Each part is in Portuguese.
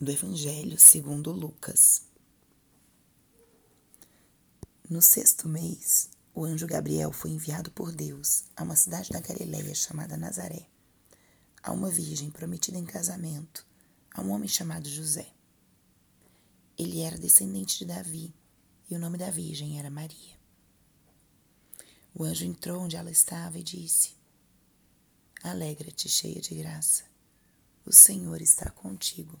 do Evangelho segundo Lucas. No sexto mês, o anjo Gabriel foi enviado por Deus a uma cidade da Galiléia chamada Nazaré, a uma virgem prometida em casamento a um homem chamado José. Ele era descendente de Davi e o nome da virgem era Maria. O anjo entrou onde ela estava e disse: Alegra-te, cheia de graça, o Senhor está contigo.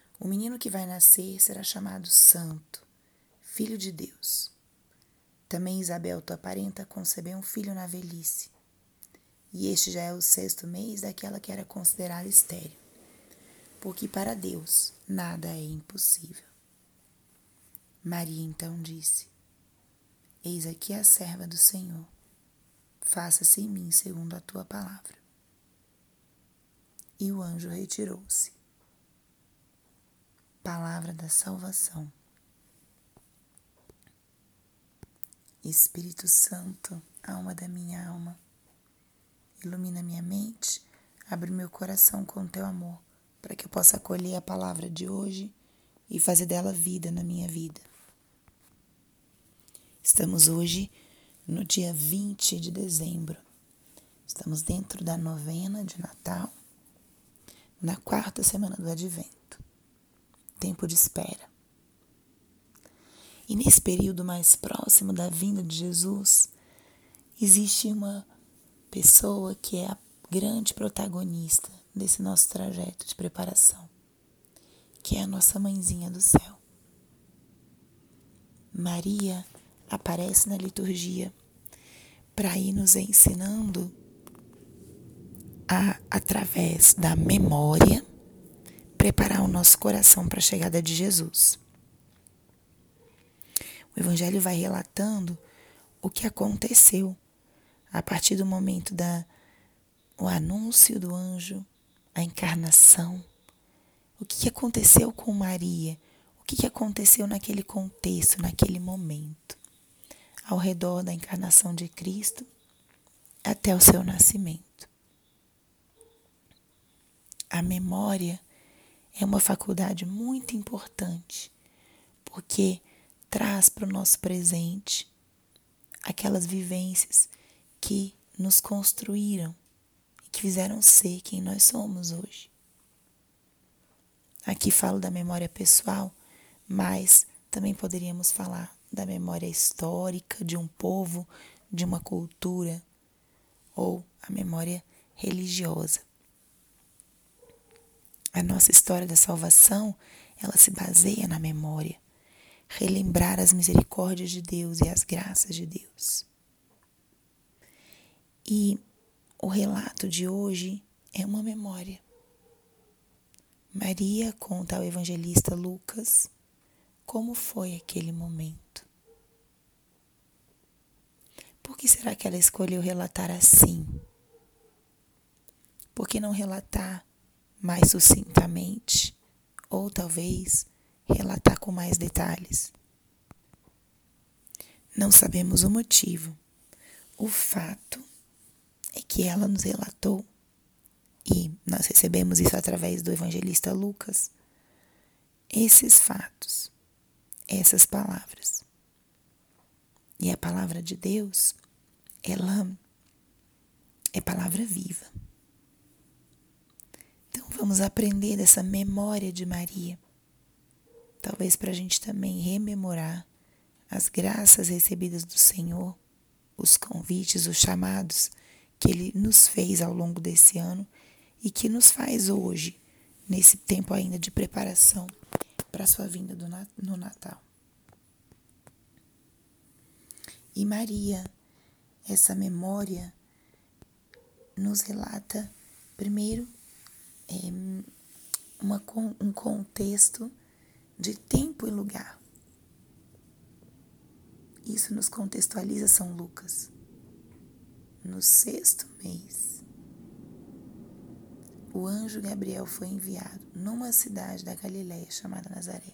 o menino que vai nascer será chamado Santo, Filho de Deus. Também Isabel, tua parenta, concebeu um filho na velhice. E este já é o sexto mês daquela que era considerada estéril. Porque para Deus nada é impossível. Maria então disse: Eis aqui a serva do Senhor. Faça-se em mim segundo a tua palavra. E o anjo retirou-se. Palavra da salvação. Espírito Santo, alma da minha alma, ilumina minha mente, abre meu coração com teu amor, para que eu possa acolher a palavra de hoje e fazer dela vida na minha vida. Estamos hoje no dia 20 de dezembro. Estamos dentro da novena de Natal, na quarta semana do Advento tempo de espera. E nesse período mais próximo da vinda de Jesus, existe uma pessoa que é a grande protagonista desse nosso trajeto de preparação, que é a nossa mãezinha do céu. Maria aparece na liturgia para ir nos ensinando a, através da memória preparar o nosso coração para a chegada de Jesus. O Evangelho vai relatando o que aconteceu a partir do momento da o anúncio do anjo, a encarnação, o que aconteceu com Maria, o que aconteceu naquele contexto, naquele momento, ao redor da encarnação de Cristo até o seu nascimento. A memória é uma faculdade muito importante, porque traz para o nosso presente aquelas vivências que nos construíram e que fizeram ser quem nós somos hoje. Aqui falo da memória pessoal, mas também poderíamos falar da memória histórica de um povo, de uma cultura, ou a memória religiosa. A nossa história da salvação, ela se baseia na memória, relembrar as misericórdias de Deus e as graças de Deus. E o relato de hoje é uma memória. Maria conta ao evangelista Lucas como foi aquele momento. Por que será que ela escolheu relatar assim? Por que não relatar mais sucintamente, ou talvez relatar com mais detalhes. Não sabemos o motivo. O fato é que ela nos relatou, e nós recebemos isso através do evangelista Lucas, esses fatos, essas palavras. E a palavra de Deus, ela é palavra viva. Vamos aprender dessa memória de Maria. talvez para a gente também rememorar as graças recebidas do Senhor, os convites, os chamados que Ele nos fez ao longo desse ano e que nos faz hoje, nesse tempo ainda de preparação para a sua vinda no Natal. E Maria, essa memória, nos relata, primeiro, uma, um contexto de tempo e lugar. Isso nos contextualiza São Lucas. No sexto mês, o anjo Gabriel foi enviado numa cidade da Galiléia chamada Nazaré.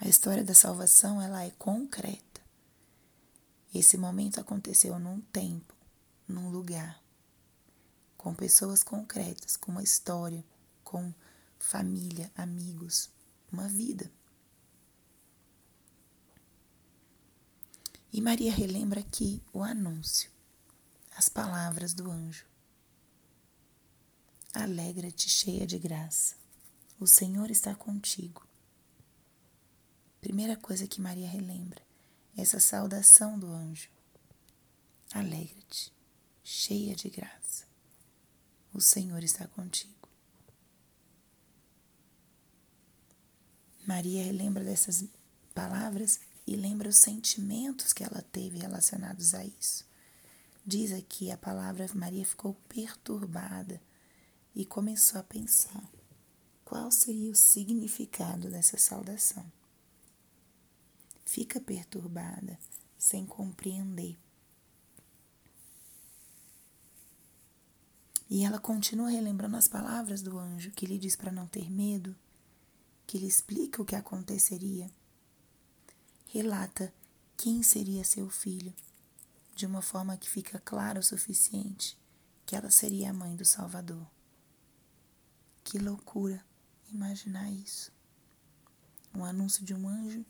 A história da salvação ela é concreta. Esse momento aconteceu num tempo, num lugar, com pessoas concretas, com uma história, com família, amigos, uma vida. E Maria relembra aqui o anúncio, as palavras do anjo. Alegra-te, cheia de graça, o Senhor está contigo. Primeira coisa que Maria relembra, essa saudação do anjo. Alegra-te, cheia de graça, o Senhor está contigo. Maria relembra dessas palavras e lembra os sentimentos que ela teve relacionados a isso. Diz aqui a palavra Maria ficou perturbada e começou a pensar qual seria o significado dessa saudação. Fica perturbada, sem compreender. E ela continua relembrando as palavras do anjo que lhe diz para não ter medo, que lhe explica o que aconteceria relata quem seria seu filho, de uma forma que fica clara o suficiente que ela seria a mãe do Salvador. Que loucura imaginar isso. Um anúncio de um anjo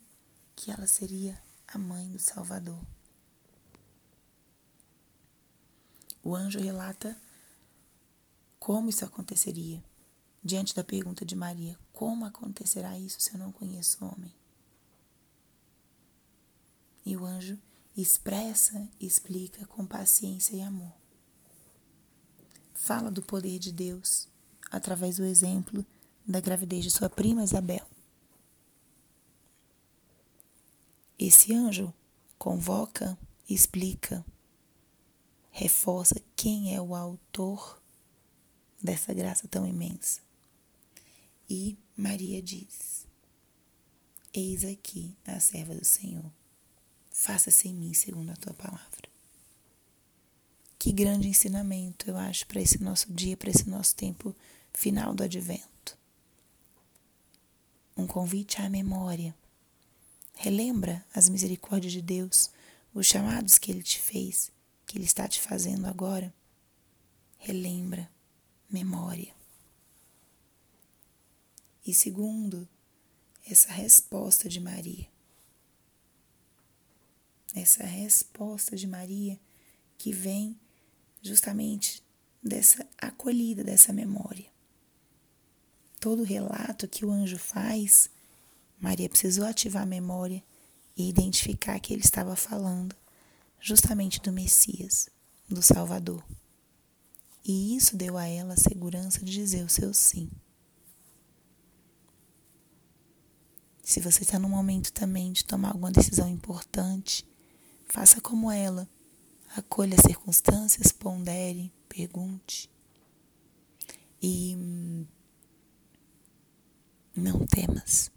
que ela seria a mãe do Salvador. O anjo relata como isso aconteceria. Diante da pergunta de Maria: Como acontecerá isso se eu não conheço homem? E o anjo expressa explica com paciência e amor. Fala do poder de Deus através do exemplo da gravidez de sua prima Isabel. Esse anjo convoca, explica, reforça quem é o autor dessa graça tão imensa. E Maria diz: Eis aqui a serva do Senhor faça-se em mim segundo a tua palavra. Que grande ensinamento, eu acho, para esse nosso dia, para esse nosso tempo final do advento. Um convite à memória. Relembra as misericórdias de Deus, os chamados que Ele te fez, que Ele está te fazendo agora. Relembra, memória. E segundo, essa resposta de Maria essa resposta de Maria que vem justamente dessa acolhida, dessa memória. Todo relato que o anjo faz, Maria precisou ativar a memória e identificar que ele estava falando justamente do Messias, do Salvador. E isso deu a ela a segurança de dizer o seu sim. Se você está no momento também de tomar alguma decisão importante, Faça como ela. Acolha as circunstâncias, pondere, pergunte. E não temas.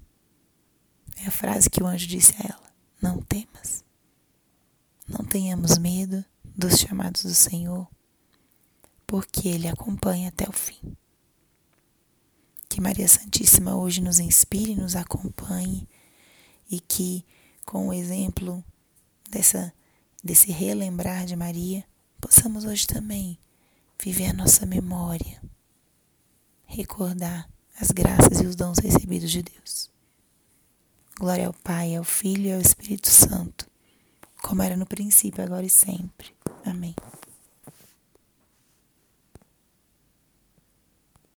É a frase que o anjo disse a ela: Não temas. Não tenhamos medo dos chamados do Senhor, porque Ele acompanha até o fim. Que Maria Santíssima hoje nos inspire, nos acompanhe e que, com o exemplo dessa, desse relembrar de Maria, possamos hoje também viver a nossa memória, recordar as graças e os dons recebidos de Deus. Glória ao Pai, ao Filho e ao Espírito Santo, como era no princípio, agora e sempre. Amém.